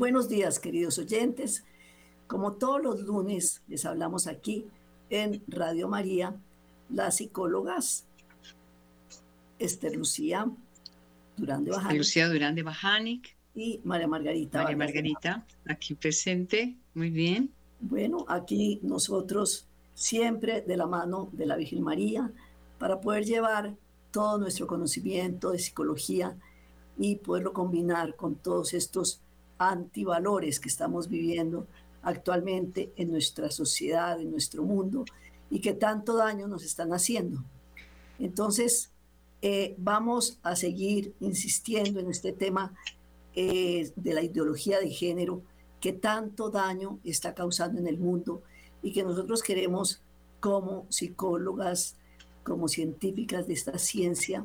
buenos días, queridos oyentes. Como todos los lunes, les hablamos aquí en Radio María, las psicólogas Esther Lucía Durán de Bajanic. Lucía Durán de Bajanic. Y María Margarita. María Margarita, aquí presente. Muy bien. Bueno, aquí nosotros siempre de la mano de la Virgen María para poder llevar todo nuestro conocimiento de psicología y poderlo combinar con todos estos antivalores que estamos viviendo actualmente en nuestra sociedad, en nuestro mundo y que tanto daño nos están haciendo. Entonces, eh, vamos a seguir insistiendo en este tema eh, de la ideología de género que tanto daño está causando en el mundo y que nosotros queremos como psicólogas, como científicas de esta ciencia,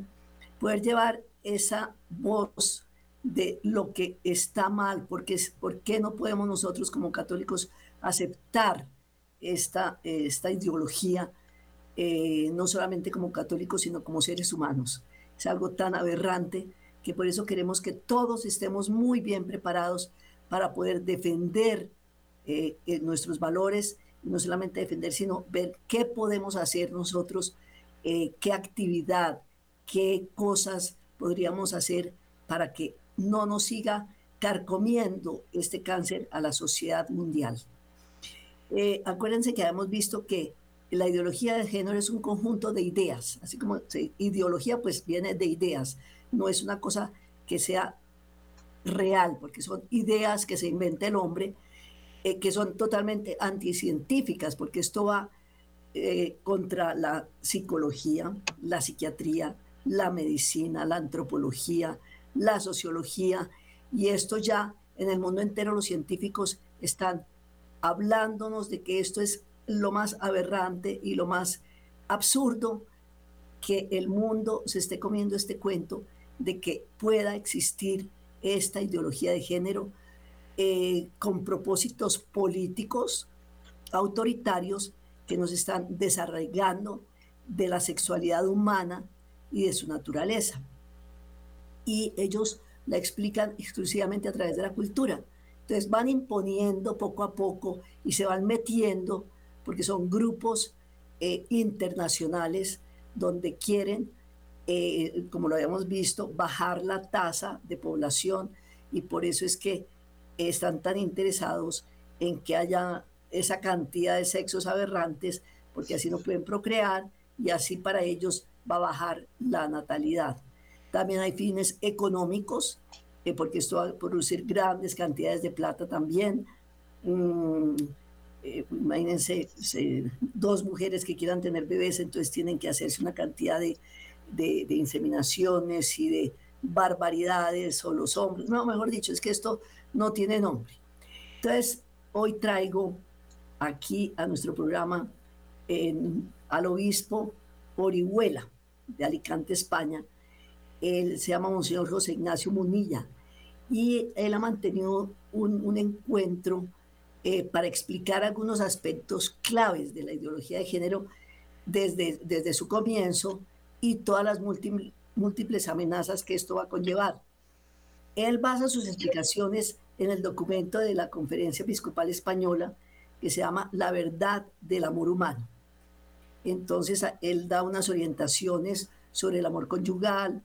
poder llevar esa voz de lo que está mal, porque ¿por qué no podemos nosotros como católicos aceptar esta, esta ideología, eh, no solamente como católicos, sino como seres humanos? Es algo tan aberrante que por eso queremos que todos estemos muy bien preparados para poder defender eh, eh, nuestros valores, no solamente defender, sino ver qué podemos hacer nosotros, qué actividad, qué cosas podríamos hacer para que no nos siga carcomiendo este cáncer a la sociedad mundial. Eh, acuérdense que hemos visto que la ideología de género es un conjunto de ideas, así como ideología pues viene de ideas, no es una cosa que sea real, porque son ideas que se inventa el hombre, eh, que son totalmente anticientíficas, porque esto va eh, contra la psicología, la psiquiatría, la medicina, la antropología, la sociología, y esto ya en el mundo entero los científicos están hablándonos de que esto es lo más aberrante y lo más absurdo que el mundo se esté comiendo este cuento de que pueda existir esta ideología de género eh, con propósitos políticos autoritarios que nos están desarraigando de la sexualidad humana y de su naturaleza. Y ellos la explican exclusivamente a través de la cultura. Entonces van imponiendo poco a poco y se van metiendo, porque son grupos eh, internacionales donde quieren, eh, como lo habíamos visto, bajar la tasa de población y por eso es que están tan interesados en que haya esa cantidad de sexos aberrantes, porque así no pueden procrear y así para ellos va a bajar la natalidad. También hay fines económicos, eh, porque esto va a producir grandes cantidades de plata también. Mm, eh, imagínense dos mujeres que quieran tener bebés, entonces tienen que hacerse una cantidad de, de, de, inseminaciones y de barbaridades, o los hombres, no, mejor dicho, es que esto no tiene nombre. Entonces, hoy traigo aquí a nuestro programa al obispo Orihuela de Alicante, España. Él se llama Monseñor José Ignacio Munilla y él ha mantenido un, encuentro eh, para explicar algunos aspectos claves de la ideología de género desde, desde su comienzo y todas las múltiples, múltiples amenazas que esto va a conllevar. Él basa sus explicaciones en el documento de la Conferencia Episcopal Española que se llama La verdad del amor humano. Entonces, él da unas orientaciones sobre el amor conyugal,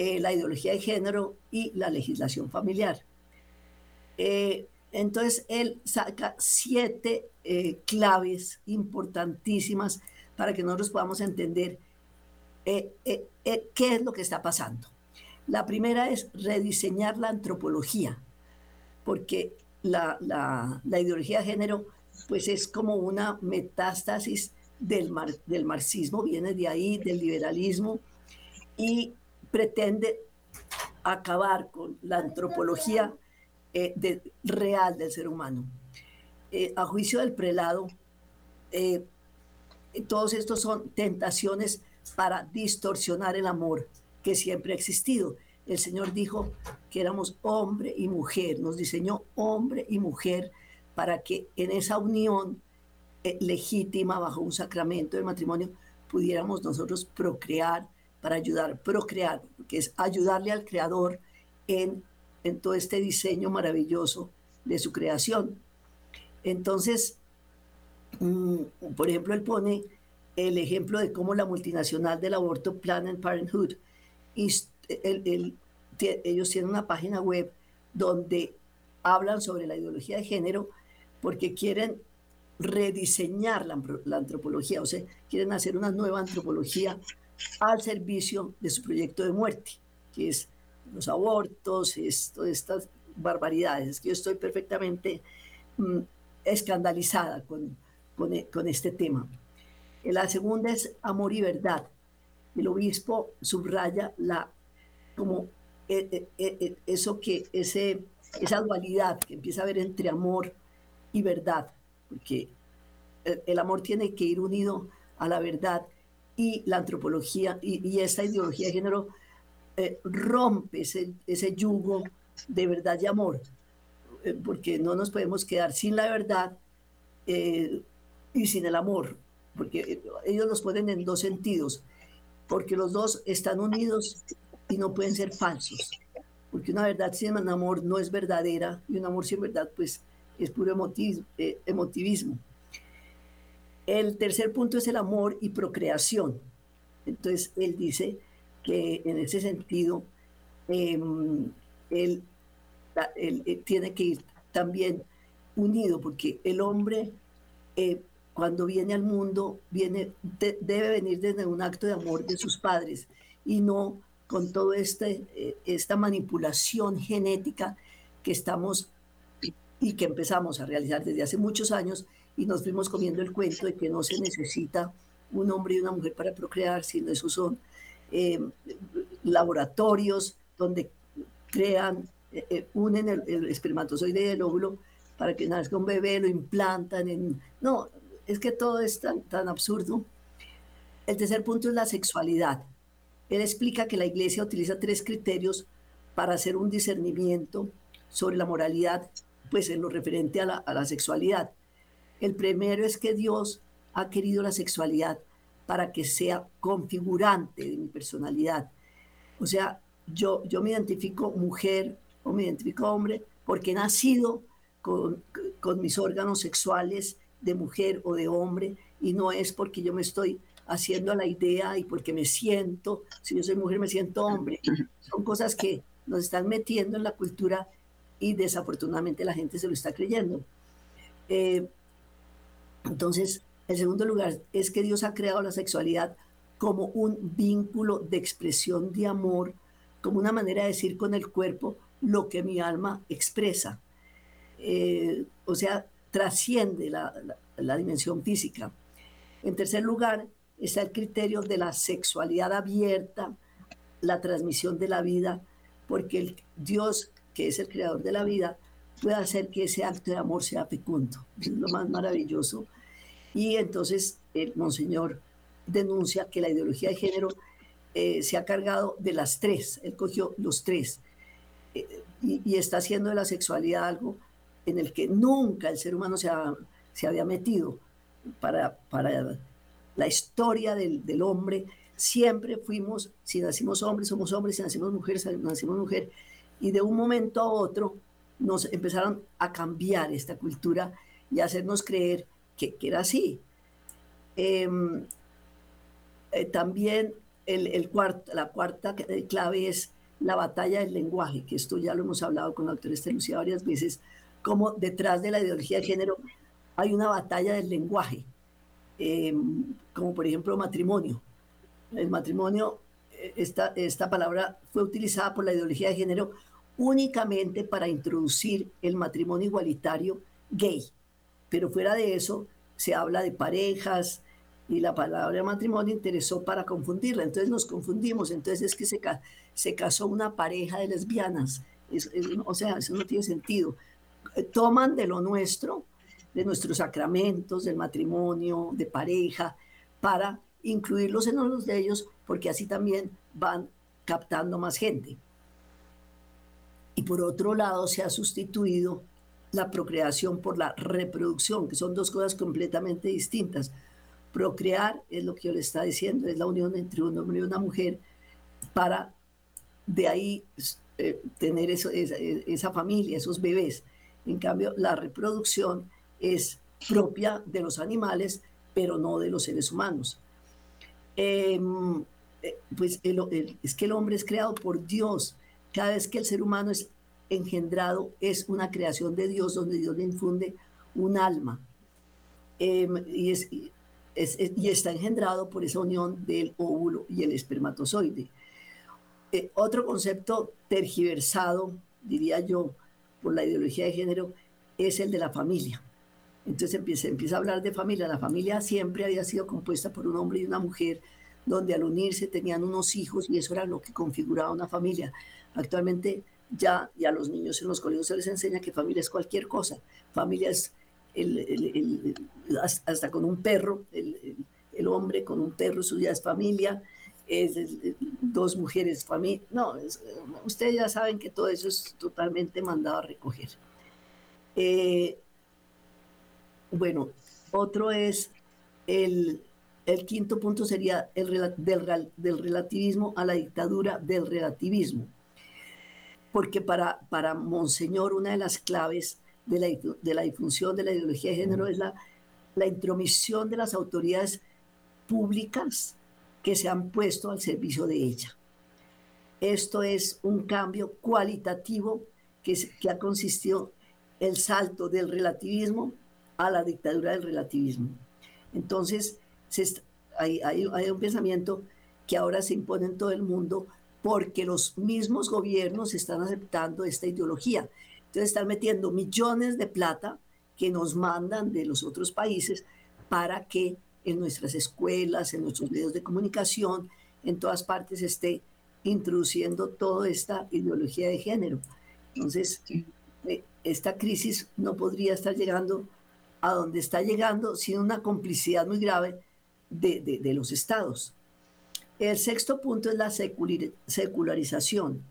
eh, la ideología de género y la legislación familiar. Eh, entonces, él saca siete eh, claves importantísimas para que nosotros podamos entender qué es lo que está pasando. La primera es rediseñar la antropología, porque la, la ideología de género pues es como una metástasis del, del marxismo, viene de ahí, del liberalismo, y pretende acabar con la antropología eh, real del ser humano. Eh, a juicio del prelado, eh, todos estos son tentaciones para distorsionar el amor que siempre ha existido. El Señor dijo que éramos hombre y mujer, nos diseñó hombre y mujer para que en esa unión legítima bajo un sacramento de matrimonio, pudiéramos nosotros procrear para ayudar, procrear, que es ayudarle al Creador en, todo este diseño maravilloso de su creación. Entonces, mm, por ejemplo, él pone el ejemplo de cómo la multinacional del aborto Planned Parenthood, ellos tienen una página web donde hablan sobre la ideología de género porque quieren rediseñar la, antropología, o sea, quieren hacer una nueva antropología al servicio de su proyecto de muerte, que es los abortos, estas barbaridades. Yo estoy perfectamente mm, escandalizada con, con, este tema. La segunda es amor y verdad. El obispo subraya la, como eh, eh, eso que, ese, esa dualidad que empieza a haber entre amor y verdad, porque el, amor tiene que ir unido a la verdad y la antropología y, esta ideología de género rompe ese, ese yugo de verdad y amor, porque no nos podemos quedar sin la verdad y sin el amor, porque ellos los ponen en dos sentidos, porque los dos están unidos y no pueden ser falsos, porque una verdad sin amor no es verdadera y un amor sin verdad pues es puro eh, emotivismo. El tercer punto es el amor y procreación. Entonces él dice que en ese sentido em, él, eh, tiene que ir también unido porque el hombre eh, cuando viene al mundo viene, debe venir desde un acto de amor de sus padres y no con toda este, eh, esta manipulación genética que estamos y que empezamos a realizar desde hace muchos años y nos fuimos comiendo el cuento de que no se necesita un hombre y una mujer para procrear, sino esos son eh, laboratorios donde crean, eh, unen el, espermatozoide del óvulo para que nazca un bebé, lo implantan en... No, es que todo es tan, tan absurdo. El tercer punto es la sexualidad. Él explica que la iglesia utiliza tres criterios para hacer un discernimiento sobre la moralidad, pues en lo referente a la, sexualidad. El primero es que Dios ha querido la sexualidad para que sea configurante de mi personalidad. O sea, yo, yo me identifico mujer o me identifico hombre porque he nacido con, mis órganos sexuales de mujer o de hombre y no es porque yo me estoy haciendo la idea y porque me siento, si yo soy mujer me siento hombre. Son cosas que nos están metiendo en la cultura y desafortunadamente la gente se lo está creyendo. Eh, entonces, el segundo lugar es que Dios ha creado la sexualidad como un vínculo de expresión de amor, como una manera de decir con el cuerpo lo que mi alma expresa. Eh, o sea, trasciende la dimensión física. En tercer lugar, está el criterio de la sexualidad abierta, la transmisión de la vida, porque el Dios, que es el creador de la vida, puede hacer que ese acto de amor sea fecundo. Es lo más maravilloso. Y entonces el monseñor denuncia que la ideología de género eh, se ha cargado de las tres, él cogió los tres, eh, y, está haciendo de la sexualidad algo en el que nunca el ser humano se, se había metido. Para, para la historia del, hombre, siempre fuimos, si nacimos hombres, somos hombres, si nacimos mujeres, nacimos mujer, y de un momento a otro nos empezaron a cambiar esta cultura y a hacernos creer que, era así. Em, eh, también el, la cuarta clave es la batalla del lenguaje, que esto ya lo hemos hablado con la doctora Lucía varias veces, como detrás de la ideología de género hay una batalla del lenguaje. Em, como por ejemplo matrimonio. El matrimonio, eh, esta, esta palabra fue utilizada por la ideología de género únicamente para introducir el matrimonio igualitario gay. Pero fuera de eso, se habla de parejas y la palabra matrimonio interesó para confundirla. Entonces nos confundimos. Entonces es que se, casó una pareja de lesbianas. o sea, eso no tiene sentido. Toman de lo nuestro de nuestros sacramentos, del matrimonio, de pareja, para incluirlos en los de ellos, porque así también van captando más gente. Y por otro lado, se ha sustituido la procreación por la reproducción, que son dos cosas completamente distintas. Procrear es lo que yo le está diciendo, es la unión entre un hombre y una mujer para de ahí eh, tener esa familia, esos bebés. En cambio, la reproducción es propia de los animales, pero no de los seres humanos. Em, eh, pues es que el hombre es creado por Dios. Cada vez que el ser humano es engendrado, es una creación de Dios donde Dios le infunde un alma. Em, y, es, y está engendrado por esa unión del óvulo y el espermatozoide. Eh, otro concepto tergiversado, diría yo, por la ideología de género, es el de la familia. Entonces empieza, empieza a hablar de familia. La familia siempre había sido compuesta por un hombre y una mujer, donde al unirse tenían unos hijos y eso era lo que configuraba una familia. Actualmente ya y a los niños en los colegios se les enseña que familia es cualquier cosa. Familia es hasta con un perro, el, hombre con un perro, su ya es familia, es, dos mujeres familia. No, ustedes ya saben que todo eso es totalmente mandado a recoger. Eh, bueno, otro es el, el quinto punto sería el del, del, relativismo a la dictadura del relativismo. Porque para, para Monseñor una de las claves de la, de la difusión de la ideología de género es la, la intromisión de las autoridades públicas que se han puesto al servicio de ella. Esto es un cambio cualitativo que, que ha consistido el salto del relativismo a la dictadura del relativismo. Entonces, hay, hay, hay, un pensamiento que ahora se impone en todo el mundo porque los mismos gobiernos están aceptando esta ideología. Entonces están metiendo millones de plata que nos mandan de los otros países para que en nuestras escuelas, en nuestros medios de comunicación, en todas partes esté introduciendo toda esta ideología de género. Entonces, eh, esta crisis no podría estar llegando a donde está llegando sin una complicidad muy grave de, de los estados. El sexto punto es la secularización.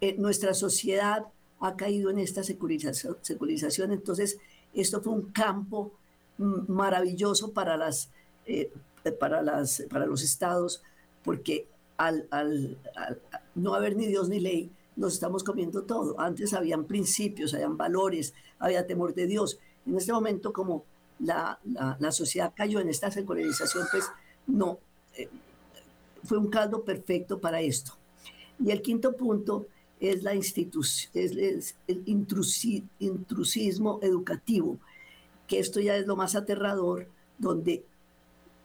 En nuestra sociedad ha caído en esta secularización, entonces esto fue un campo maravilloso para, las, eh, para, las, para los estados, porque al, al, no haber ni Dios ni ley, nos estamos comiendo todo. Antes habían principios, habían valores, había temor de Dios. En este momento, como la, la, sociedad cayó en esta secularización, pues no, eh, fue un caldo perfecto para esto. Y el quinto punto es, la es, el intrusismo educativo, que esto ya es lo más aterrador, donde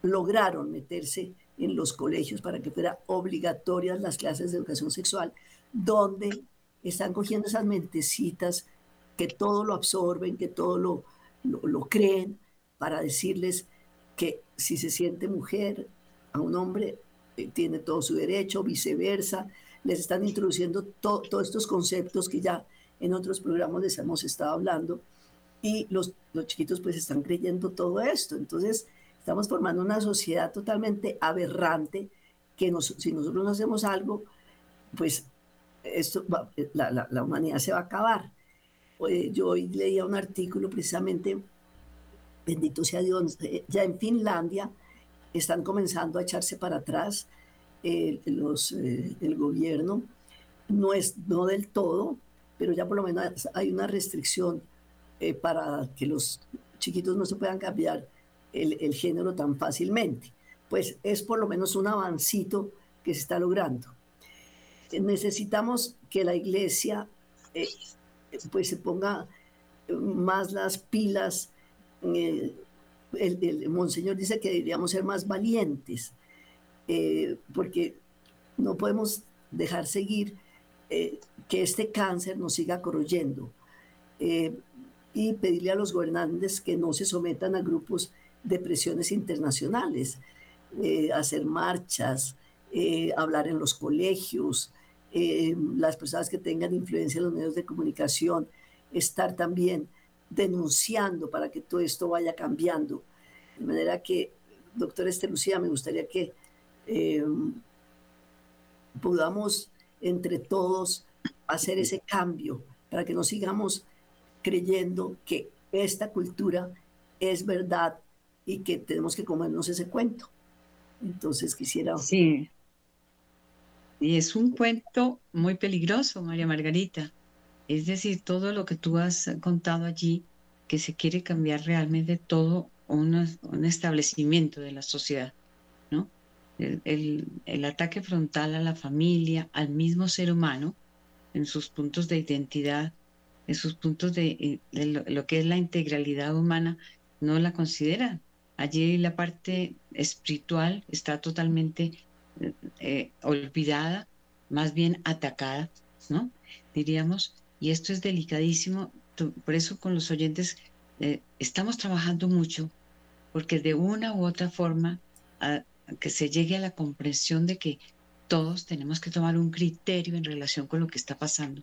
lograron meterse en los colegios para que fuera obligatorias las clases de educación sexual, donde están cogiendo esas mentecitas que todo lo absorben, que todo lo, lo creen, para decirles que si se siente mujer a un hombre tiene todo su derecho, viceversa. Les están introduciendo todos estos conceptos que ya en otros programas les hemos estado hablando y los, los chiquitos pues están creyendo todo esto. Entonces estamos formando una sociedad totalmente aberrante que si nosotros no hacemos algo, pues esto la, la, humanidad se va a acabar. Yo hoy leía un artículo precisamente, bendito sea Dios, eh, ya en Finlandia, están comenzando a echarse para atrás eh, los, eh, el gobierno. No es no del todo, pero ya por lo menos hay una restricción eh, para que los chiquitos no se puedan cambiar el, el, género tan fácilmente. Pues es por lo menos un avancito que se está logrando. Necesitamos que la iglesia pues se ponga más las pilas el, monseñor dice que deberíamos ser más valientes, eh, porque no podemos dejar seguir eh, que este cáncer nos siga corroyendo eh, y pedirle a los gobernantes que no se sometan a grupos de presiones internacionales, hacer marchas, hablar en los colegios, las personas que tengan influencia en los medios de comunicación, estar también denunciando para que todo esto vaya cambiando. De manera que, doctora Este Lucía, me gustaría que eh, podamos entre todos hacer ese cambio para que no sigamos creyendo que esta cultura es verdad y que tenemos que comernos ese cuento. Entonces quisiera... Sí. Y es un cuento muy peligroso, María Margarita, es decir, todo lo que tú has contado allí, que se quiere cambiar realmente todo un establecimiento de la sociedad, ¿no? El, ataque frontal a la familia, al mismo ser humano, en sus puntos de identidad, en sus puntos de, lo, que es la integralidad humana, no la consideran. Allí la parte espiritual está totalmente eh, olvidada, más bien atacada, ¿no? Diríamos, y esto es delicadísimo, por eso con los oyentes eh, estamos trabajando mucho, porque de una u otra forma que se llegue a la comprensión de que todos tenemos que tomar un criterio en relación con lo que está pasando,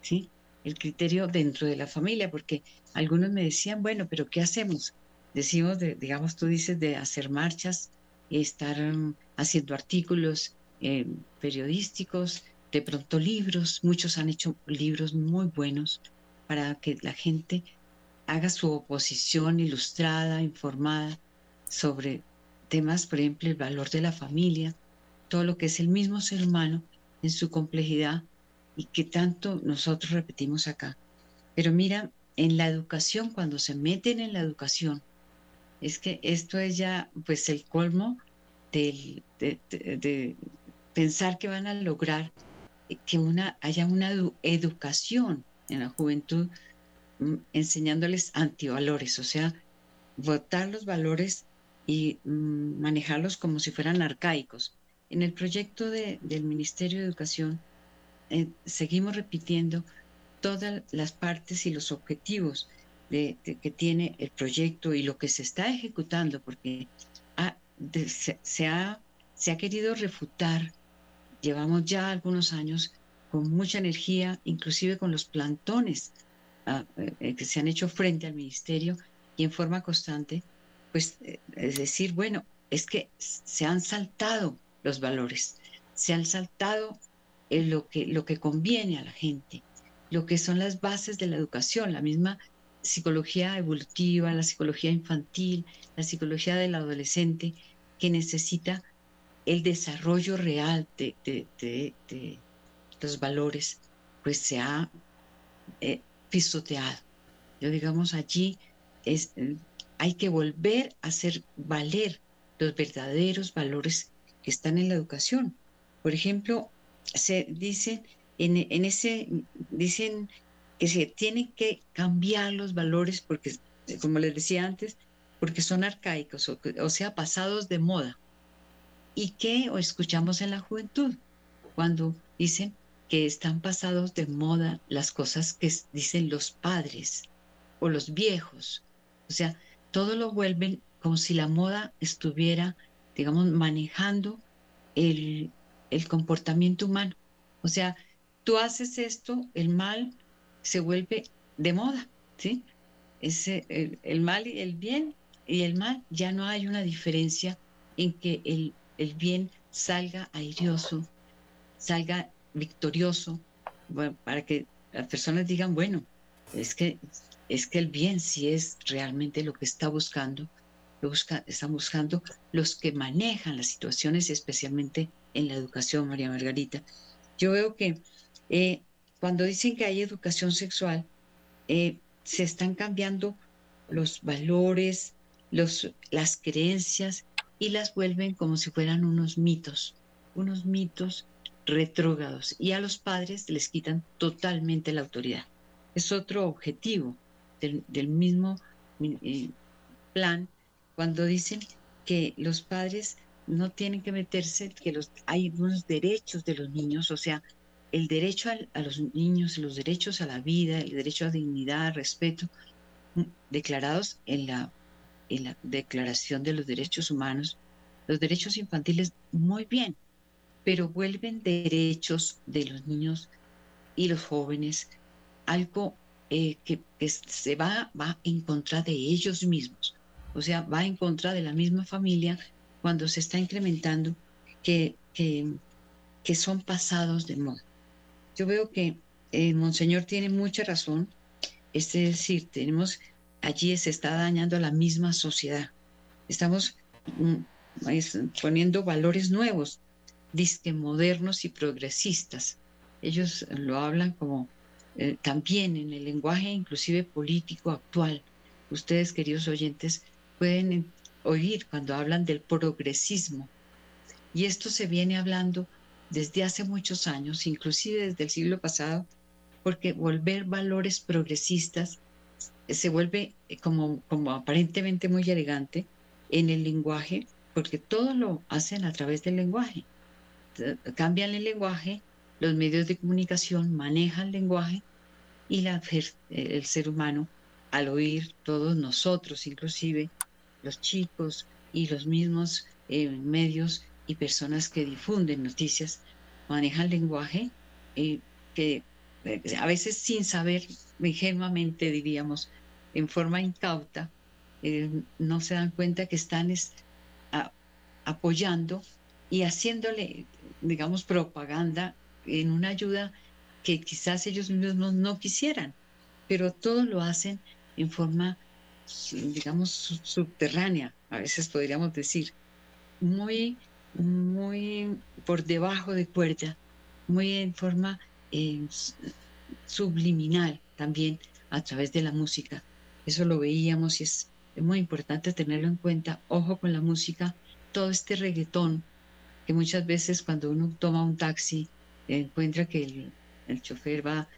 ¿sí? El criterio dentro de la familia, porque algunos me decían, bueno, pero ¿qué hacemos? Decimos, de, digamos, tú dices de hacer marchas, estar mm, haciendo artículos eh, periodísticos, de pronto libros, muchos han hecho libros muy buenos para que la gente haga su oposición ilustrada, informada sobre temas, por ejemplo, el valor de la familia, todo lo que es el mismo ser humano en su complejidad y que tanto nosotros repetimos acá. Pero mira, en la educación, cuando se meten en la educación, es que esto es ya pues el colmo de, pensar que van a lograr que una, haya una educación en la juventud mm, enseñándoles antivalores, o sea, votar los valores y mm, manejarlos como si fueran arcaicos. En el proyecto del Ministerio de Educación eh, seguimos repitiendo todas las partes y los objetivos de, que tiene el proyecto y lo que se está ejecutando, porque se, ha, se ha querido refutar, llevamos ya algunos años con mucha energía, inclusive con los plantones ah, eh, que se han hecho frente al ministerio y en forma constante, pues eh, es decir, bueno, es que se han saltado los valores. Se han saltado lo, que, lo que conviene a la gente, lo que son las bases de la educación, la misma psicología evolutiva, la psicología infantil, la psicología del adolescente, que necesita el desarrollo real de, de, los valores, pues se ha eh, pisoteado. Yo digamos allí es, hay que volver a hacer valer los verdaderos valores que están en la educación. Por ejemplo, se dicen en, ese dicen que se tienen que cambiar los valores porque, como les decía antes, porque son arcaicos, o, sea, pasados de moda. ¿Y qué escuchamos en la juventud? Cuando dicen que están pasados de moda las cosas que dicen los padres o los viejos. O sea, todo lo vuelven como si la moda estuviera digamos, manejando el, comportamiento humano. O sea, tú haces esto, el mal se vuelve de moda, ¿sí? Ese, el, mal y el bien y el mal, ya no hay una diferencia en que el, el bien salga airioso, salga victorioso, para que las personas digan, bueno, es que, es que el bien sí es realmente lo que está buscando están buscando los que manejan las situaciones, especialmente en la educación, María Margarita. Yo veo que eh, cuando dicen que hay educación sexual, eh, se están cambiando los valores, los, las creencias y las vuelven como si fueran unos mitos, unos mitos retrógrados y a los padres les quitan totalmente la autoridad. Es otro objetivo del, mismo eh, plan cuando dicen que los padres no tienen que meterse, que los, hay unos derechos de los niños, o sea, el derecho a, los niños, los derechos a la vida, el derecho a dignidad, respeto, mm, declarados en la, en la Declaración de los Derechos Humanos, los derechos infantiles, muy bien, pero vuelven derechos de los niños y los jóvenes algo eh, que, que, se va, va en contra de ellos mismos o sea, va en contra de la misma familia cuando se está incrementando que, que, son pasados de moda. Yo veo que eh, Monseñor tiene mucha razón, es decir, tenemos, allí se está dañando la misma sociedad. Estamos mm, poniendo valores nuevos, disque modernos y progresistas. Ellos lo hablan como eh, también en el lenguaje inclusive político actual. Ustedes, queridos oyentes, pueden oír cuando hablan del progresismo. Y esto se viene hablando desde hace muchos años, inclusive desde el siglo pasado, porque volver valores progresistas se vuelve eh, como, como aparentemente muy elegante en el lenguaje, porque todo lo hacen a través del lenguaje. Cambian el lenguaje, los medios de comunicación manejan el lenguaje y la, el ser humano, al oír todos nosotros, inclusive los chicos y los mismos eh, medios y personas que difunden noticias, manejan lenguaje eh, que a veces sin saber, ingenuamente diríamos, en forma incauta, no se dan cuenta que están apoyando y haciéndole, digamos, propaganda en una ayuda que quizás ellos mismos no, quisieran, pero todo lo hacen en forma, digamos, subterránea, a veces podríamos decir, muy, muy por debajo de cuerda, muy en forma eh, subliminal también a través de la música. Eso lo veíamos y es muy importante tenerlo en cuenta. Ojo con la música, todo este reggaetón que muchas veces cuando uno toma un taxi encuentra que el, el chofer va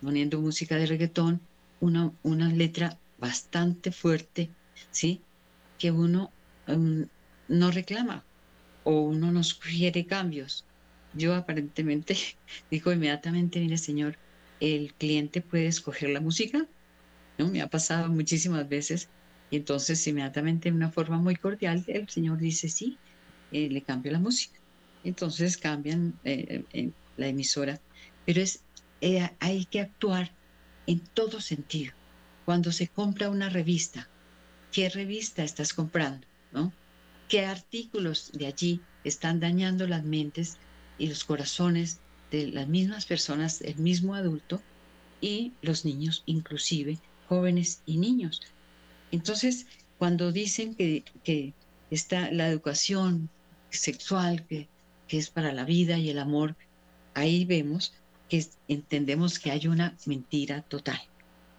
poniendo música de reggaetón, una, una letra bastante fuerte, ¿sí? Que uno em, no reclama o uno no sugiere cambios. Yo aparentemente digo inmediatamente, mire señor, el cliente puede escoger la música, ¿no? Me ha pasado muchísimas veces y entonces inmediatamente de una forma muy cordial el señor dice sí, eh, le cambio la música. Entonces cambian eh, eh, la emisora pero es, eh, hay que actuar en todo sentido. Cuando se compra una revista, ¿qué revista estás comprando? ¿no? ¿Qué artículos de allí están dañando las mentes y los corazones de las mismas personas, el mismo adulto y los niños, inclusive jóvenes y niños? Entonces, cuando dicen que, que está la educación sexual, que, que es para la vida y el amor, ahí vemos que entendemos que hay una mentira total,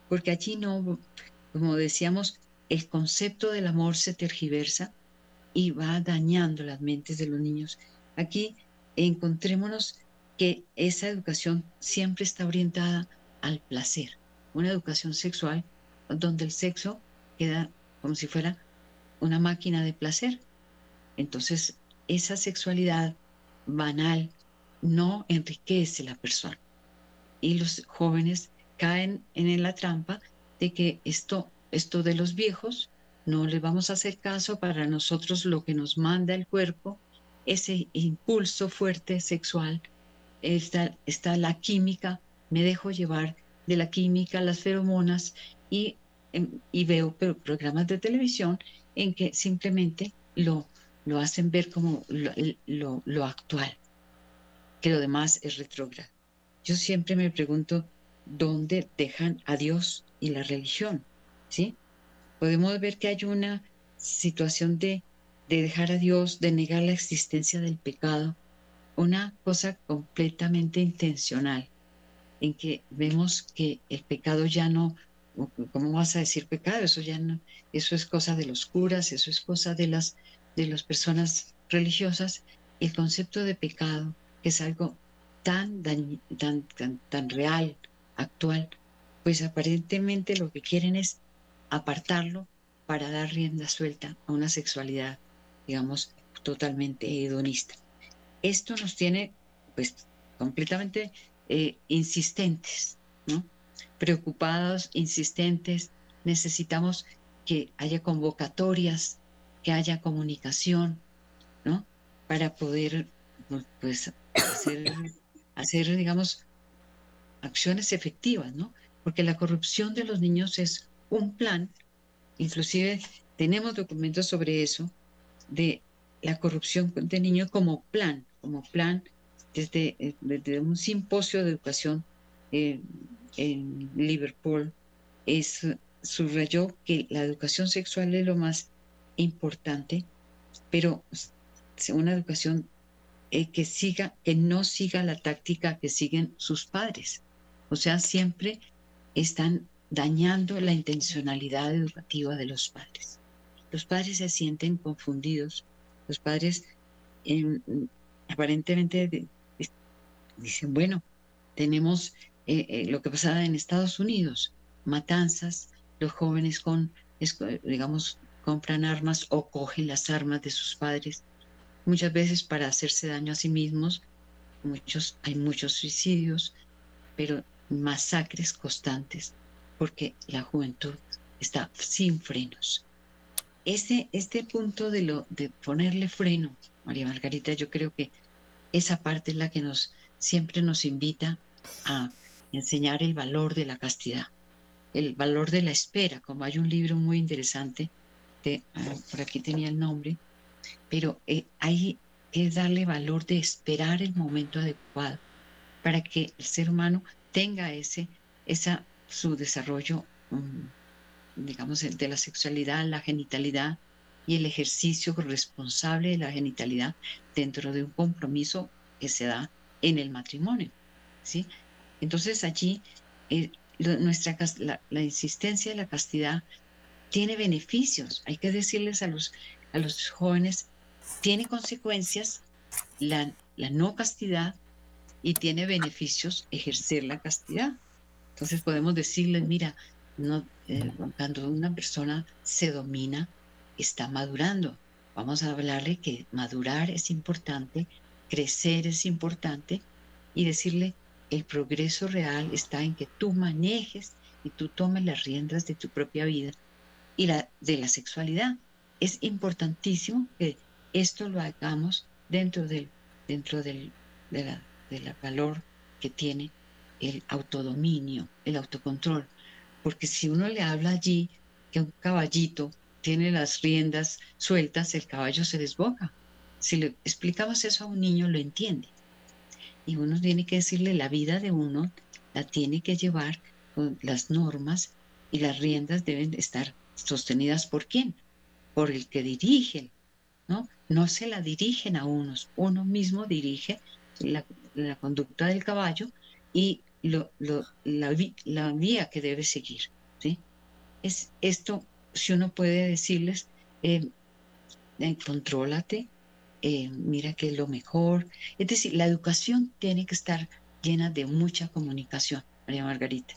porque allí no, como decíamos, el concepto del amor se tergiversa y va dañando las mentes de los niños. Aquí encontrémonos que esa educación siempre está orientada al placer, una educación sexual donde el sexo queda como si fuera una máquina de placer. Entonces, esa sexualidad banal, no enriquece la persona. Y los jóvenes caen en la trampa de que esto, esto de los viejos, no le vamos a hacer caso para nosotros lo que nos manda el cuerpo, ese impulso fuerte sexual, está, está la química, me dejo llevar de la química, las feromonas y, em, y veo programas de televisión en que simplemente lo, lo hacen ver como lo, lo, lo actual que lo demás es retrógrado. Yo siempre me pregunto, ¿dónde dejan a Dios y la religión? ¿Sí? Podemos ver que hay una situación de, de dejar a Dios, de negar la existencia del pecado, una cosa completamente intencional, en que vemos que el pecado ya no, ¿cómo vas a decir pecado? Eso ya no, eso es cosa de los curas, eso es cosa de las, de las personas religiosas. El concepto de pecado que es algo tan, tan, tan, tan real, actual, pues aparentemente lo que quieren es apartarlo para dar rienda suelta a una sexualidad, digamos, totalmente hedonista. Esto nos tiene, pues, completamente eh, insistentes. Preocupados, insistentes, necesitamos que haya convocatorias, que haya comunicación, ¿no? Para poder, pues, hacer, digamos, acciones efectivas, ¿no? Porque la corrupción de los niños es un plan, inclusive tenemos documentos sobre eso, de la corrupción de niños como plan, como plan desde, desde un simposio de educación en Liverpool, es, subrayó que la educación sexual es lo más importante, pero una educación eh, que siga, que no siga la táctica que siguen sus padres. O sea, siempre están dañando la intencionalidad educativa de los padres. Los padres se sienten confundidos, los padres em, aparentemente dicen, bueno, tenemos eh, eh, lo que pasaba en Estados Unidos, matanzas, los jóvenes con, digamos, compran armas o cogen las armas de sus padres, muchas veces para hacerse daño a sí mismos, muchos, hay muchos suicidios, pero masacres constantes, porque la juventud está sin frenos. Este, este punto de, lo, de ponerle freno, María Margarita, yo creo que esa parte es la que nos siempre nos invita a enseñar el valor de la castidad, el valor de la espera, como hay un libro muy interesante, de, ah, por aquí tenía el nombre, pero eh, hay que darle valor de esperar el momento adecuado para que el ser humano tenga ese, esa, su desarrollo, mm, digamos, de la sexualidad, la genitalidad y el ejercicio responsable de la genitalidad dentro de un compromiso que se da en el matrimonio. ¿sí? Entonces allí eh, nuestra, la, insistencia de la castidad tiene beneficios. Hay que decirles a los, a los jóvenes, tiene consecuencias la, la no castidad y tiene beneficios ejercer la castidad. Entonces podemos decirles, mira, no, eh, cuando una persona se domina, está madurando. Vamos a hablarle que madurar es importante, crecer es importante y decirle, el progreso real está en que tú manejes y tú tomes las riendas de tu propia vida y la de la sexualidad. Es importantísimo que esto lo hagamos dentro del, dentro del, de la del valor que tiene el autodominio, el autocontrol. Porque si uno le habla allí que un caballito tiene las riendas sueltas, el caballo se desboca. Si le explicamos eso a un niño, lo entiende. Y uno tiene que decirle la vida de uno la tiene que llevar con las normas y las riendas deben estar sostenidas por quién? Por el que dirige, ¿no? No se la dirigen a unos, uno mismo dirige la, la conducta del caballo y lo, la, la, vía que debe seguir. ¿sí? Es esto, si uno puede decirles, eh, eh, contrólate, eh, mira que es lo mejor. Es decir, la educación tiene que estar llena de mucha comunicación, María Margarita,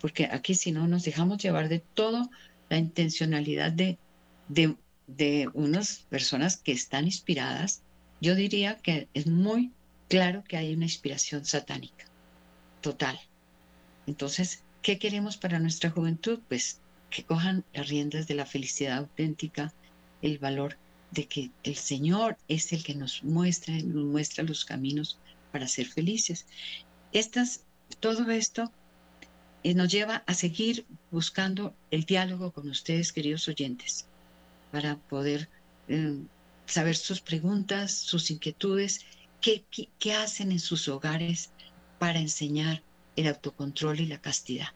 porque aquí si no nos dejamos llevar de todo la intencionalidad de, de, de unas personas que están inspiradas, yo diría que es muy claro que hay una inspiración satánica, total. Entonces, ¿qué queremos para nuestra juventud? Pues que cojan las riendas de la felicidad auténtica, el valor de que el Señor es el que nos muestra, nos muestra los caminos para ser felices. Estas, todo esto eh, nos lleva a seguir buscando el diálogo con ustedes, queridos oyentes, para poder eh, saber sus preguntas, sus inquietudes ¿Qué, hacen en sus hogares para enseñar el autocontrol y la castidad?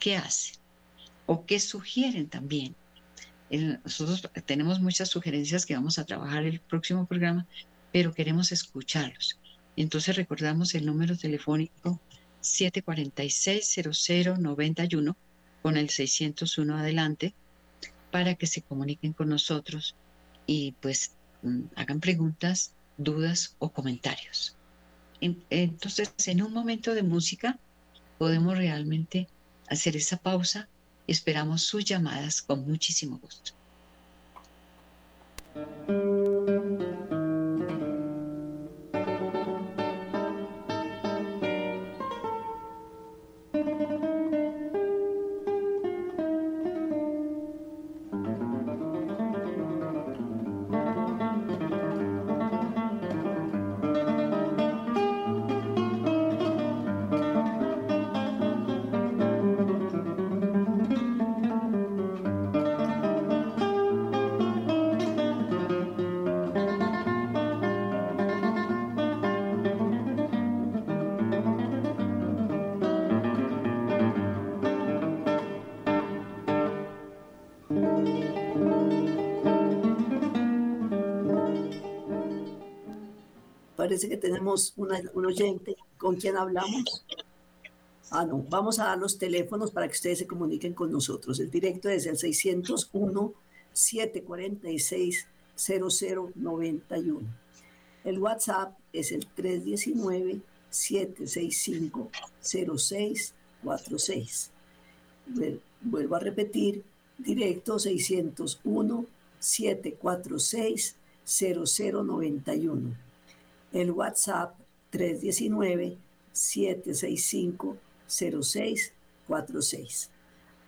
¿Qué hacen? ¿O qué sugieren también? Nosotros tenemos muchas sugerencias que vamos a trabajar el próximo programa, pero queremos escucharlos. Entonces recordamos el número telefónico 746-0091 con el 601 adelante para que se comuniquen con nosotros y pues mm, hagan preguntas dudas o comentarios. Entonces, en un momento de música, podemos realmente hacer esa pausa. Esperamos sus llamadas con muchísimo gusto. Parece que tenemos un oyente con quien hablamos. Ah, no, vamos a dar los teléfonos para que ustedes se comuniquen con nosotros. El directo es el 601-746-0091. El WhatsApp es el 319-765-0646. Vuelvo a repetir, directo 601-746-0091. El WhatsApp 319-765-0646.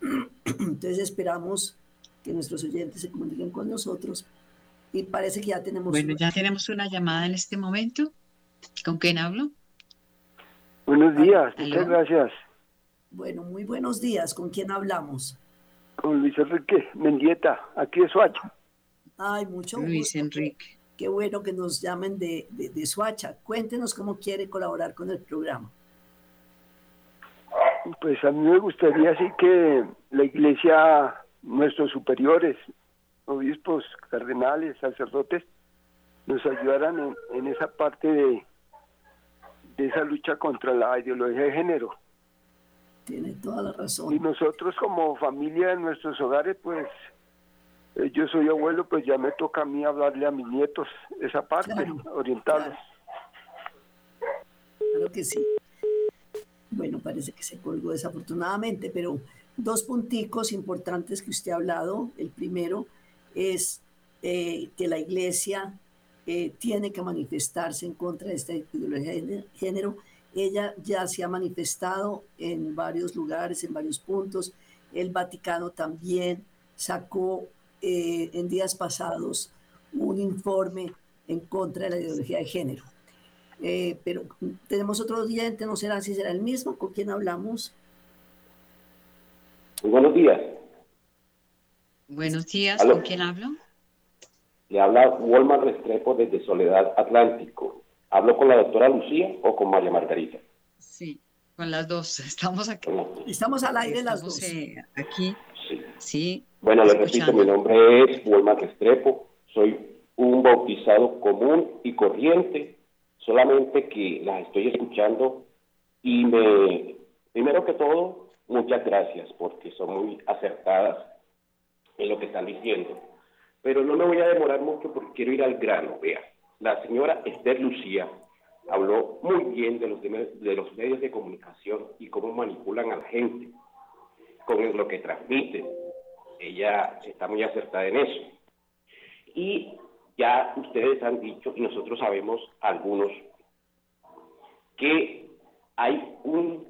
Entonces esperamos que nuestros oyentes se comuniquen con nosotros y parece que ya tenemos... Bueno, ya tenemos una llamada en este momento. ¿Con quién hablo? Buenos días, muchas gracias. Bueno, muy buenos días. ¿Con quién hablamos? Con Luis Enrique Mendieta, aquí de Suacha. Ay, mucho gusto. Luis Enrique. Qué bueno que nos llamen de, de, de Suacha. Cuéntenos cómo quiere colaborar con el programa. Pues a mí me gustaría así que la iglesia, nuestros superiores, obispos, cardenales, sacerdotes, nos ayudaran en, esa parte de, de esa lucha contra la ideología de género. Tiene toda la razón. Y nosotros como familia en nuestros hogares, pues eh, yo soy abuelo, pues ya me toca a mí hablarle a mis nietos esa parte, orientarlos. Claro. que sí. Bueno, parece que se colgó desafortunadamente, pero dos punticos importantes que usted ha hablado. El primero es eh, que la iglesia eh, tiene que manifestarse en contra de esta ideología de género. Ella ya se ha manifestado en varios lugares, en varios puntos. El Vaticano también sacó eh, en días pasados un informe en contra de la ideología de género. Eh, pero tenemos otro oyente, no será si será el mismo, ¿con quién hablamos? buenos días. Buenos días, ¿con quién hablo? Le habla Walmart Restrepo desde Soledad Atlántico. ¿Hablo con la doctora Lucía o con María Margarita? Sí, con las dos. Estamos aquí. Estamos al aire las dos. Eh, aquí. Sí. Bueno, les repito, mi nombre es Walmart Restrepo. Soy un bautizado común y corriente, solamente que las estoy escuchando y me, primero que todo, muchas gracias porque son muy acertadas en lo que están diciendo. Pero no me voy a demorar mucho porque quiero ir al grano. Vea, la señora Esther Lucía habló muy bien de los, de los medios de comunicación y cómo manipulan a la gente con lo que transmiten. Ella está muy acertada en eso. Y ya ustedes han dicho, y nosotros sabemos algunos, que hay un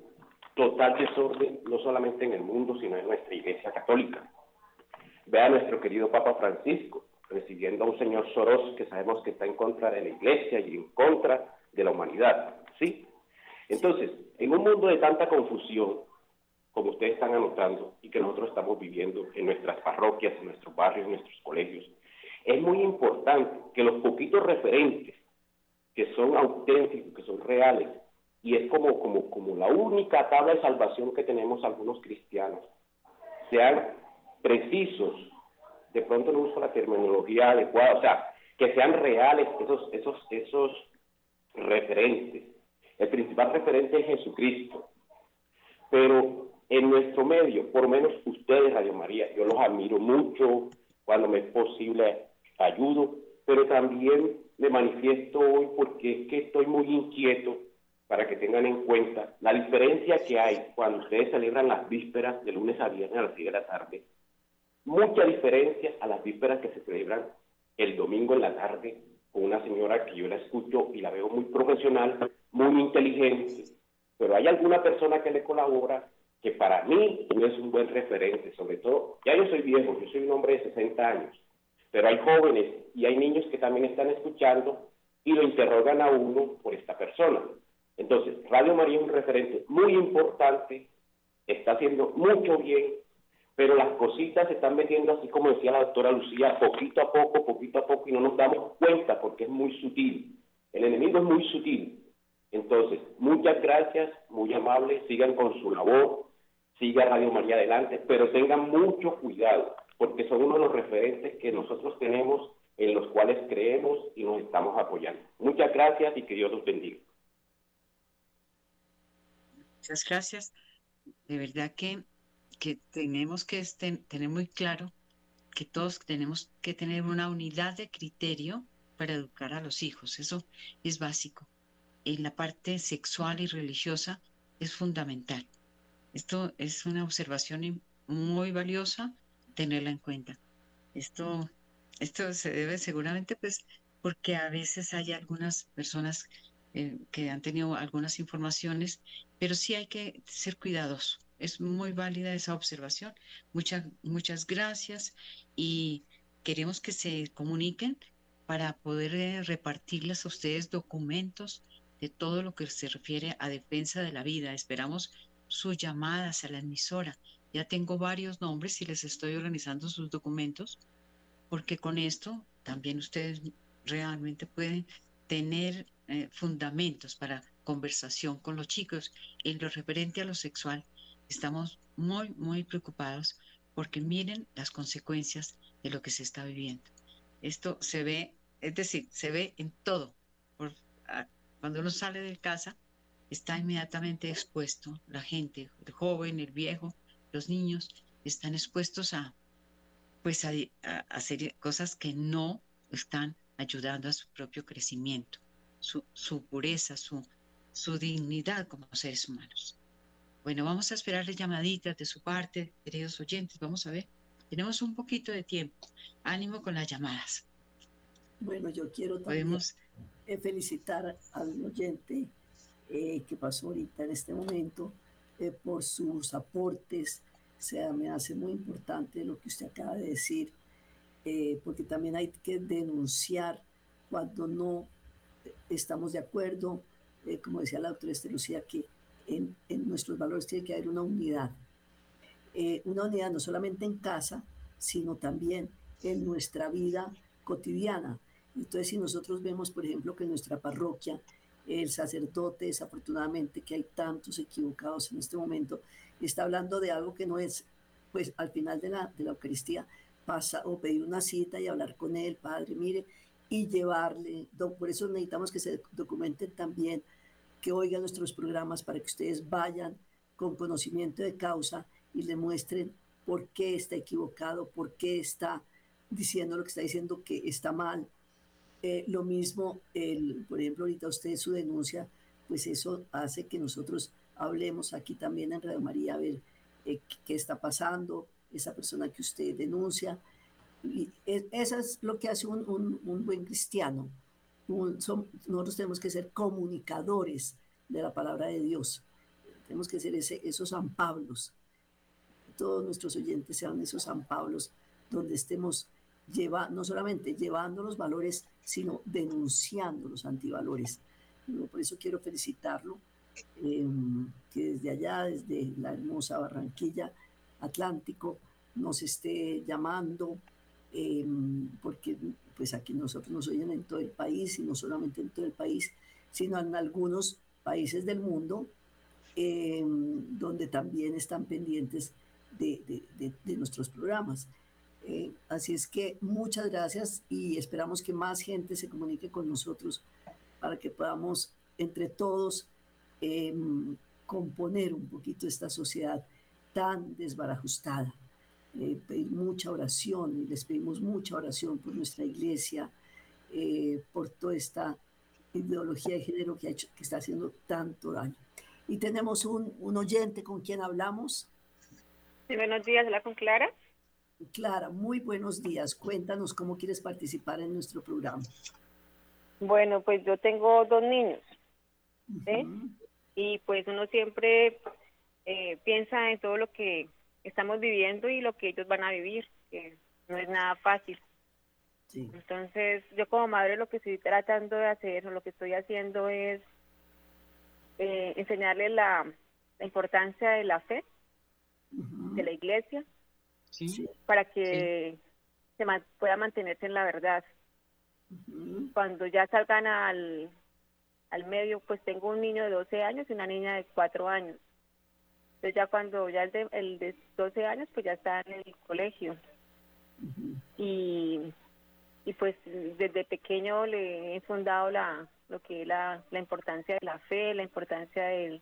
total desorden, no solamente en el mundo, sino en nuestra Iglesia Católica. Vea a nuestro querido Papa Francisco recibiendo a un señor Soros que sabemos que está en contra de la Iglesia y en contra de la humanidad. ¿Sí? Entonces, en un mundo de tanta confusión, como ustedes están anotando y que nosotros estamos viviendo en nuestras parroquias, en nuestros barrios, en nuestros colegios, es muy importante que los poquitos referentes que son auténticos, que son reales, y es como, como, como la única tabla de salvación que tenemos algunos cristianos, sean precisos, de pronto no uso la terminología adecuada, o sea, que sean reales esos, esos, esos referentes. El principal referente es Jesucristo, pero en nuestro medio, por menos ustedes, Radio María, yo los admiro mucho, cuando me es posible ayudo, pero también me manifiesto hoy porque es que estoy muy inquieto para que tengan en cuenta la diferencia que hay cuando ustedes celebran las vísperas de lunes a viernes a las 10 de la tarde. Mucha diferencia a las vísperas que se celebran el domingo en la tarde con una señora que yo la escucho y la veo muy profesional, muy inteligente, pero hay alguna persona que le colabora que para mí es un buen referente, sobre todo, ya yo soy viejo, yo soy un hombre de 60 años, pero hay jóvenes y hay niños que también están escuchando y lo interrogan a uno por esta persona. Entonces, Radio María es un referente muy importante, está haciendo mucho bien, pero las cositas se están metiendo así como decía la doctora Lucía, poquito a poco, poquito a poco, y no nos damos cuenta porque es muy sutil. El enemigo es muy sutil. Entonces, muchas gracias, muy amables, sigan con su labor, siga Radio María adelante, pero tengan mucho cuidado, porque son uno de los referentes que nosotros tenemos en los cuales creemos y nos estamos apoyando. Muchas gracias y que Dios los bendiga. Muchas gracias. de verdad que, que tenemos que tener muy claro que todos tenemos que tener una unidad de criterio para educar a los hijos. Eso es básico. En la parte sexual y religiosa es fundamental. Esto es una observación muy valiosa tenerla en cuenta. Esto, esto se debe seguramente pues porque a veces hay algunas personas eh, que han tenido algunas informaciones, pero sí hay que ser cuidadosos. Es muy válida esa observación. Muchas, muchas gracias y queremos que se comuniquen para poder eh, repartirles a ustedes documentos de todo lo que se refiere a defensa de la vida. Esperamos sus llamadas a la emisora. Ya tengo varios nombres y les estoy organizando sus documentos, porque con esto también ustedes realmente pueden tener eh, fundamentos para conversación con los chicos en lo referente a lo sexual. Estamos muy, muy preocupados porque miren las consecuencias de lo que se está viviendo. Esto se ve, es decir, se ve en todo. cuando uno sale de casa, está inmediatamente expuesto. La gente, el joven, el viejo, los niños, están expuestos a, pues a hacer cosas que no están ayudando a su propio crecimiento, su, pureza, su, su dignidad como seres humanos. Bueno, vamos a esperar llamaditas de su parte, queridos oyentes. Vamos a ver. Tenemos un poquito de tiempo. Ánimo con las llamadas. Bueno, yo quiero también eh, felicitar al oyente eh, que pasó ahorita en este momento eh, por sus aportes. O sea, me hace muy importante lo que usted acaba de decir eh, porque también hay que denunciar cuando no estamos de acuerdo, eh, como decía la doctora Este Lucía, que en, nuestros valores tiene que haber una unidad. Eh, una unidad no solamente en casa, sino también en nuestra vida cotidiana. Entonces, si nosotros vemos, por ejemplo, que en nuestra parroquia el sacerdote, desafortunadamente, que hay tantos equivocados en este momento, está hablando de algo que no es, pues al final de la, de la Eucaristía, pasa, o pedir una cita y hablar con él, padre, mire, y llevarle. Por eso necesitamos que se documenten también, que oigan nuestros programas para que ustedes vayan con conocimiento de causa y le muestren por qué está equivocado, por qué está diciendo lo que está diciendo que está mal. Eh, lo mismo, el, por ejemplo, ahorita usted su denuncia, pues eso hace que nosotros hablemos aquí también en Radio María a ver eh, qué está pasando, esa persona que usted denuncia. Y eso es lo que hace un, un, buen cristiano. son, nosotros tenemos que ser comunicadores de la palabra de Dios. Tenemos que ser ese, esos San Pablos. Todos nuestros oyentes sean esos San Pablos, donde estemos lleva, no solamente llevando los valores, sino denunciando los antivalores. por eso quiero felicitarlo, eh, que desde allá, desde la hermosa Barranquilla, Atlántico nos esté llamando, em, porque pues aquí nosotros nos oyen en todo el país y no solamente en todo el país, sino en algunos países del mundo em, donde también están pendientes de, nuestros programas. Eh, así es que muchas gracias y esperamos que más gente se comunique con nosotros para que podamos entre todos em, componer un poquito esta sociedad tan desbarajustada. Eh, pedir mucha oración y les pedimos mucha oración por nuestra iglesia, eh, por toda esta ideología de género que, está haciendo tanto daño. Y tenemos un, oyente con quien hablamos. Buenos días, ¿la con Clara? Clara, muy buenos días. Cuéntanos cómo quieres participar en nuestro programa. Bueno, pues yo tengo dos niños. Y pues uno siempre eh, piensa en todo lo que estamos viviendo y lo que ellos van a vivir, que no es nada fácil. Entonces, yo como madre lo que estoy tratando de hacer o lo que estoy haciendo es eh, enseñarles la, importancia de la fe, de la iglesia, para que se pueda mantenerse en la verdad. Cuando ya salgan al, al medio, pues tengo un niño de 12 años y una niña de 4 años. Entonces ya cuando ya el de, el de 12 años, pues ya está en el colegio. y, y pues desde pequeño le he fundado la, lo que es la, la importancia de la fe, la importancia de,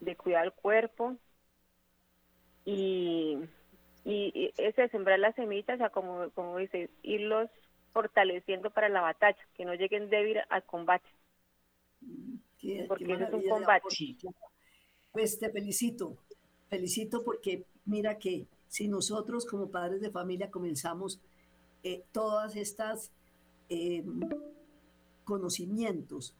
de cuidar el cuerpo y, y, ese sembrar las semillas, o sea, como, como dices, irlos fortaleciendo para la batalla, que no lleguen débil al combate. porque es un combate. Pues te felicito, felicito porque mira que si nosotros como padres de familia comenzamos eh, todas estas eh, conocimientos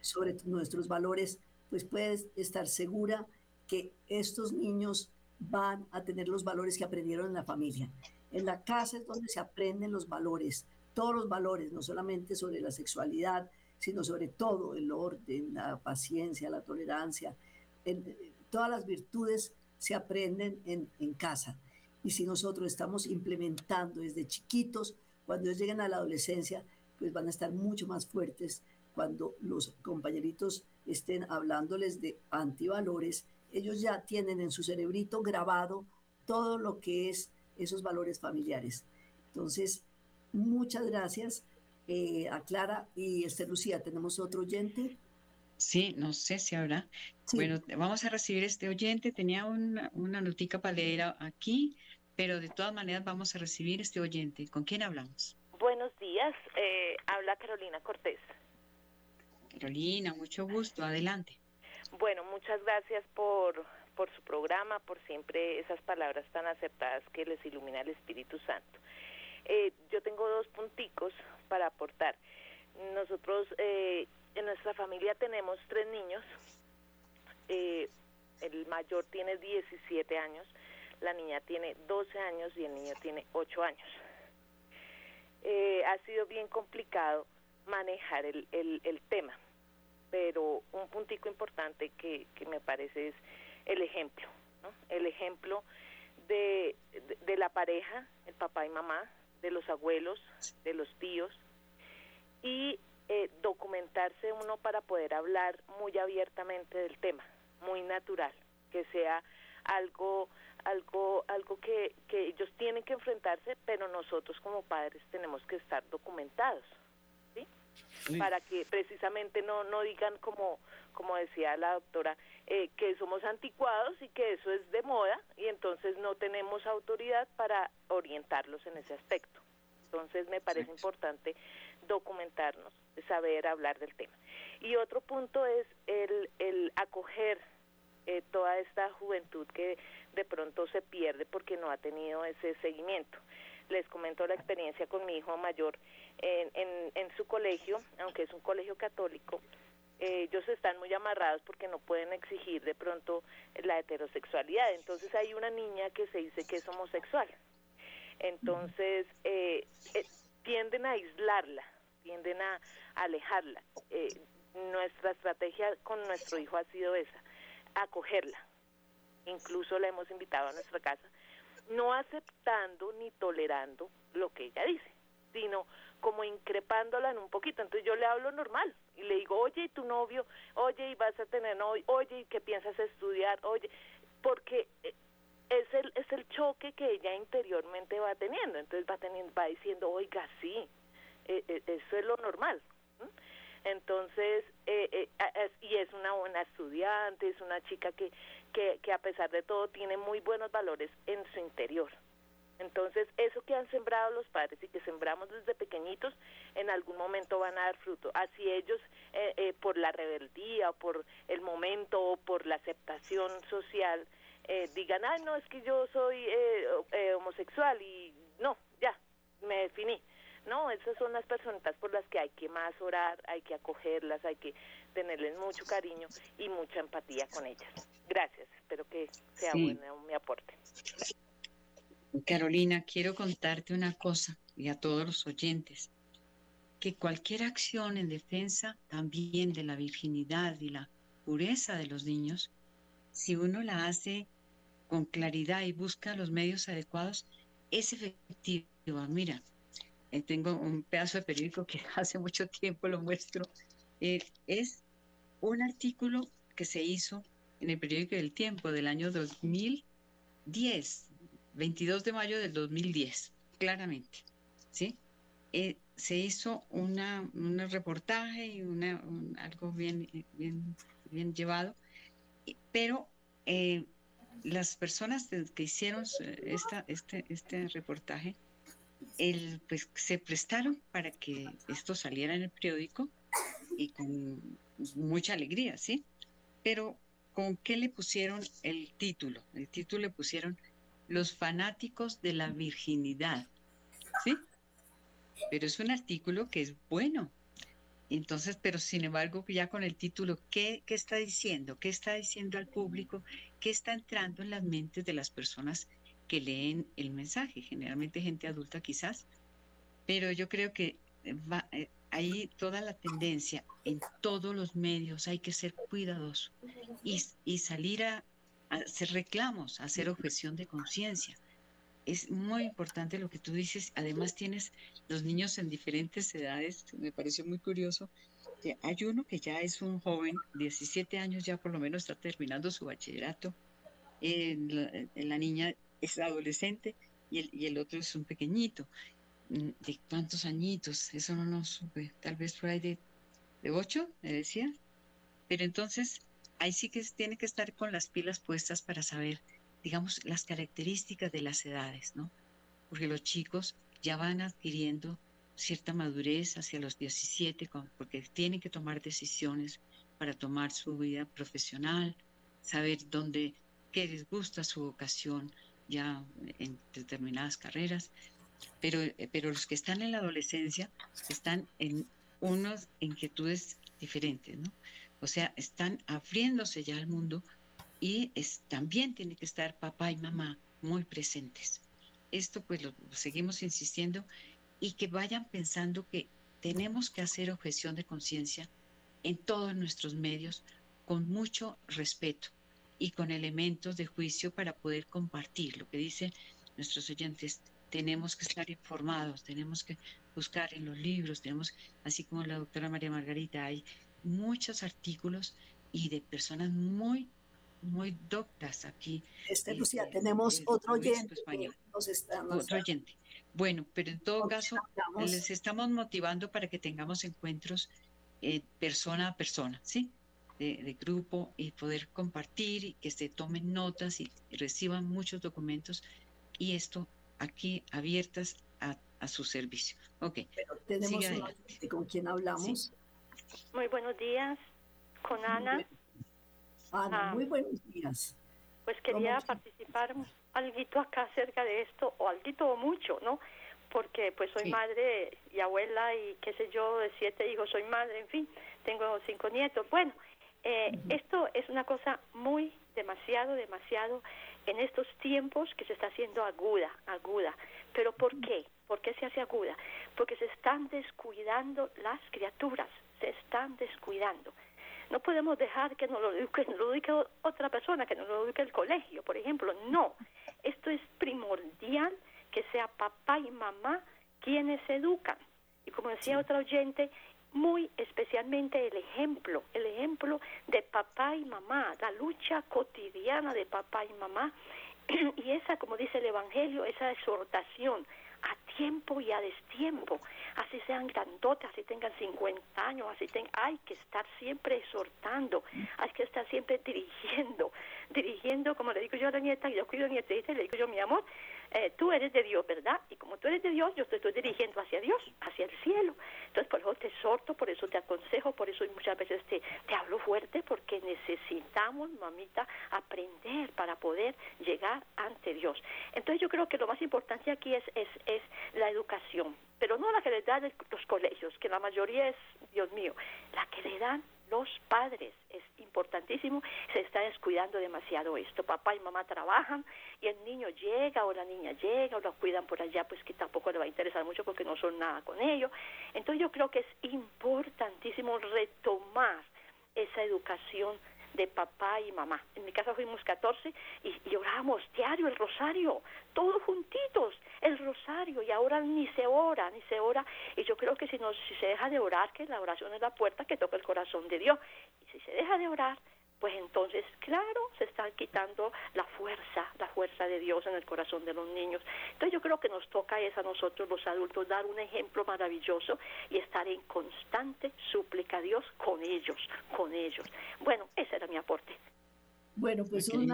sobre nuestros valores, pues puedes estar segura que estos niños van a tener los valores que aprendieron en la familia. En la casa es donde se aprenden los valores, todos los valores, no solamente sobre la sexualidad, sino sobre todo el orden, la paciencia, la tolerancia, todas las virtudes se aprenden en, en casa. Y si nosotros estamos implementando desde chiquitos, cuando ellos lleguen a la adolescencia, pues van a estar mucho más fuertes cuando los compañeritos estén hablándoles de antivalores, ellos ya tienen en su cerebrito grabado todo lo que es esos valores familiares. Entonces, muchas gracias eh, a Clara y Esther Lucía. ¿Tenemos otro oyente? Sí, no sé si habrá. Bueno, vamos a recibir este oyente. Tenía una, una notica para leer aquí, pero de todas maneras vamos a recibir este oyente. ¿Con quién hablamos? Buenos días, eh, habla Carolina Cortés. Carolina, mucho gusto, adelante. Bueno, muchas gracias por, por su programa, por siempre esas palabras tan aceptadas que les ilumina el Espíritu Santo. Eh, yo tengo dos punticos para aportar. Nosotros eh, en nuestra familia tenemos tres niños. Eh, el mayor tiene 17 años, la niña tiene 12 años y el niño tiene 8 años. ha sido bien complicado manejar el, el tema pero un puntico importante que, que me parece es el ejemplo, ¿no? el ejemplo de, de, la pareja, el papá y mamá, de los abuelos, de los tíos, y eh, documentarse uno para poder hablar muy abiertamente del tema, muy natural, que sea algo algo algo que, que ellos tienen que enfrentarse, pero nosotros como padres tenemos que estar documentados para que precisamente no, no digan como, como decía la doctora, eh, que somos anticuados y que eso es de moda y entonces no tenemos autoridad para orientarlos en ese aspecto. Entonces me parece importante documentarnos, saber hablar del tema. Y otro punto es el, el acoger eh, toda esta juventud que de pronto se pierde porque no ha tenido ese seguimiento. Les comento la experiencia con mi hijo mayor en, en, su colegio, aunque es un colegio católico, eh, ellos están muy amarrados porque no pueden exigir de pronto la heterosexualidad. Entonces hay una niña que se dice que es homosexual. Entonces eh, eh, tienden a aislarla, tienden a, alejarla. nuestra estrategia con nuestro hijo ha sido esa, acogerla. Incluso la hemos invitado a nuestra casa, no aceptando ni tolerando lo que ella dice, sino como increpándola en un poquito. Entonces yo le hablo normal y le digo, oye, ¿y tu novio? Oye, ¿y vas a tener novio? Oye, ¿y qué piensas estudiar? Oye, porque eh, es el, es el choque que ella interiormente va teniendo. Entonces va, teniendo, va diciendo, oiga, sí, eh, eh, eso es lo normal. Entonces, y es una buena estudiante, es una chica que, que, que a pesar de todo tiene muy buenos valores en su interior. Entonces, eso que han sembrado los padres y que sembramos desde pequeñitos, en algún momento van a dar fruto. Así ellos, eh, eh, por la rebeldía, o por el momento, o por la aceptación social, eh, digan, ay, no, es que yo soy homosexual y no, ya, me definí. No, esas son las personitas por las que hay que más orar, hay que acogerlas, hay que tenerles mucho cariño y mucha empatía con ellas. Gracias, espero que sea bueno mi aporte. Carolina, quiero contarte una cosa y a todos los oyentes, que cualquier acción en defensa también de la virginidad y la pureza de los niños, si uno la hace con claridad y busca los medios adecuados, es efectivo. Mira, eh, tengo un pedazo de periódico que hace mucho tiempo lo muestro. Eh, es un artículo que se hizo en el periódico del Tiempo del año 2010, 22 de mayo del 2010, claramente, ¿sí? Eh, se hizo una, un reportaje y una, algo bien, bien, bien llevado, pero eh, las personas que hicieron esta, este, este reportaje, el, pues se prestaron para que esto saliera en el periódico y con mucha alegría, ¿sí? Pero ¿con qué le pusieron el título? El título le pusieron Los fanáticos de la virginidad, ¿sí? Pero es un artículo que es bueno. Entonces, pero sin embargo, ya con el título, ¿qué, ¿qué está diciendo? ¿Qué está diciendo al público? ¿Qué está entrando en las mentes de las personas que leen el mensaje? Generalmente gente adulta quizás, pero yo creo que va, eh, ahí toda la tendencia en todos los medios hay que ser cuidadoso y, y salir a, hacer reclamos, hacer objeción de conciencia. Es muy importante lo que tú dices. Además tienes los niños en diferentes edades. Me pareció muy curioso. Que hay uno que ya es un joven, 17 años ya por lo menos está terminando su bachillerato. la, niña es adolescente y el, y el otro es un pequeñito. Mm, ¿De cuántos añitos? Eso no lo supe. Tal vez por ahí de, de ocho, me decía. Pero entonces, ahí sí que tiene que estar con las pilas puestas para saber, digamos, las características de las edades, ¿no? Porque los chicos ya van adquiriendo cierta madurez hacia los 17, porque tienen que tomar decisiones para tomar su vida profesional, saber dónde, qué les gusta su vocación ya en determinadas carreras pero, eh, pero los que están en la adolescencia están en unas inquietudes diferentes, ¿no? O sea, están abriéndose ya al mundo y también tiene que estar papá y mamá muy presentes. Esto pues lo, seguimos insistiendo y que vayan pensando que tenemos que hacer objeción de conciencia en todos nuestros medios con mucho respeto y con elementos de juicio para poder compartir lo que dicen nuestros oyentes tenemos que estar informados, tenemos que buscar en los libros, tenemos, así como la doctora María Margarita, hay muchos artículos y de personas muy, muy doctas aquí. Este, Lucía, tenemos otro oyente. otro oyente. Bueno, pero en todo caso, les estamos motivando para que tengamos encuentros eh, persona a persona, ¿sí? De, de, grupo y poder compartir y que se tomen notas y reciban muchos documentos y esto aquí abiertas a, su servicio. Ok. Pero tenemos con quién hablamos. Muy buenos días, con Ana. Ana, ah. muy buenos días. Pues quería participar algo acá acerca de esto, o algo o mucho, ¿no? Porque pues soy madre y abuela y qué sé yo, de siete hijos, soy madre, en fin, tengo cinco nietos. Bueno, eh, esto es una cosa muy, demasiado, demasiado en estos tiempos que se está haciendo aguda, aguda. ¿Pero por qué? ¿Por qué se hace aguda? Porque se están descuidando las criaturas, se están descuidando. No podemos dejar que nos lo eduque, lo eduque otra persona, que nos lo eduque el colegio, por ejemplo. No, esto es primordial que sea papá y mamá quienes educan. Y como decía otra oyente, muy especialmente el ejemplo, el ejemplo de papá y mamá, la lucha cotidiana de papá y mamá y esa, como dice el Evangelio, esa exhortación a tiempo y a destiempo, así sean grandotas, así tengan 50 años, así ten, hay que estar siempre exhortando, hay que estar siempre dirigiendo, dirigiendo, como le digo yo a la nieta, yo cuido a nietita y le digo yo, mi amor, eh, tú eres de Dios, ¿verdad? Y como tú eres de Dios, yo te estoy dirigiendo hacia Dios, hacia el cielo. Entonces, por eso te exhorto, por eso te aconsejo, por eso muchas veces te, hablo fuerte, porque necesitamos, mamita, aprender para poder llegar ante Dios. Entonces, yo creo que lo más importante aquí es, es, es la educación, pero no la que le dan los colegios, que la mayoría es, Dios mío, la que le dan los padres. Es importantísimo, se está descuidando demasiado esto. Papá y mamá trabajan y el niño llega o la niña llega o lo cuidan por allá, pues que tampoco le va a interesar mucho porque no son nada con ellos. Entonces yo creo que es importantísimo retomar esa educación de papá y mamá. En mi casa fuimos 14 y, y orábamos diario el rosario, todos juntitos, el rosario, y ahora ni se ora, ni se ora. Y yo creo que si, no, si se deja de orar, que la oración es la puerta que toca el corazón de Dios. Y si se deja de orar, pues entonces, claro, se está quitando la fuerza, la fuerza de Dios en el corazón de los niños. Entonces yo creo que nos toca es a nosotros los adultos dar un ejemplo maravilloso y estar en constante súplica a Dios con ellos, con ellos. Bueno, ese era mi aporte. Bueno, pues un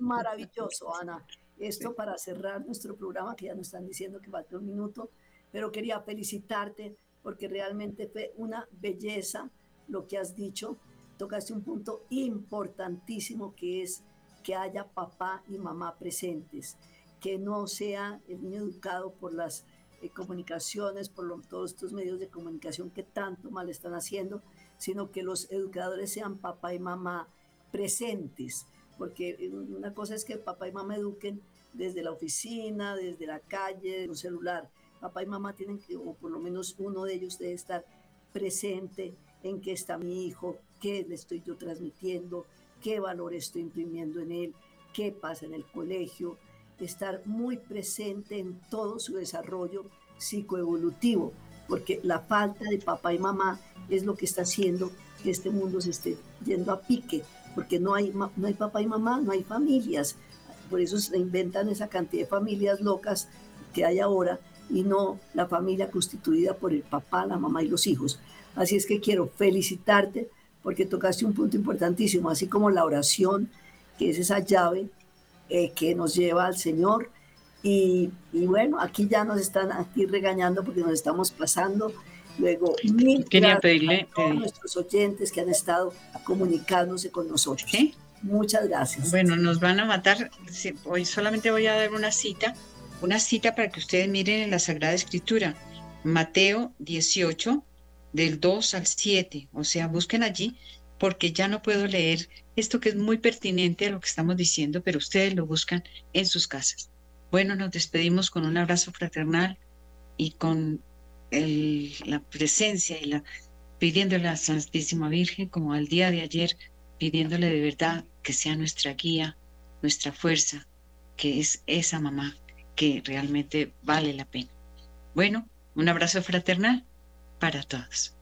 maravilloso, Ana. Esto para cerrar nuestro programa, que ya nos están diciendo que falta un minuto, pero quería felicitarte porque realmente fue una belleza lo que has dicho. Tocaste un punto importantísimo que es que haya papá y mamá presentes, que no sea el niño educado por las eh, comunicaciones, por todos estos medios de comunicación que tanto mal están haciendo, sino que los educadores sean papá y mamá presentes, porque eh, una cosa es que papá y mamá eduquen desde la oficina, desde la calle, desde un celular. Papá y mamá tienen que, o por lo menos uno de ellos debe estar presente en qué está mi hijo, qué le estoy yo transmitiendo, qué valor estoy imprimiendo en él, qué pasa en el colegio, estar muy presente en todo su desarrollo psicoevolutivo, porque la falta de papá y mamá es lo que está haciendo que este mundo se esté yendo a pique, porque no hay, no hay papá y mamá, no hay familias, por eso se inventan esa cantidad de familias locas que hay ahora y no la familia constituida por el papá, la mamá y los hijos. Así es que quiero felicitarte porque tocaste un punto importantísimo, así como la oración, que es esa llave eh, que nos lleva al Señor. Y, bueno, aquí ya nos están aquí regañando porque nos estamos pasando. Luego, mil Quería pedirle, a todos nuestros oyentes que han estado comunicándose con nosotros. Muchas gracias. Bueno, nos van a matar. Hoy solamente voy a dar una cita, una cita para que ustedes miren en la Sagrada Escritura. Mateo 18, del 2 al 7. O sea, busquen allí porque ya no puedo leer esto que es muy pertinente a lo que estamos diciendo, pero ustedes lo buscan en sus casas. Bueno, nos despedimos con un abrazo fraternal y con la presencia y la pidiéndole a la Santísima Virgen, como al día de ayer, pidiéndole de verdad que sea nuestra guía, nuestra fuerza, que es esa mamá que realmente vale la pena. Bueno, un abrazo fraternal para todos.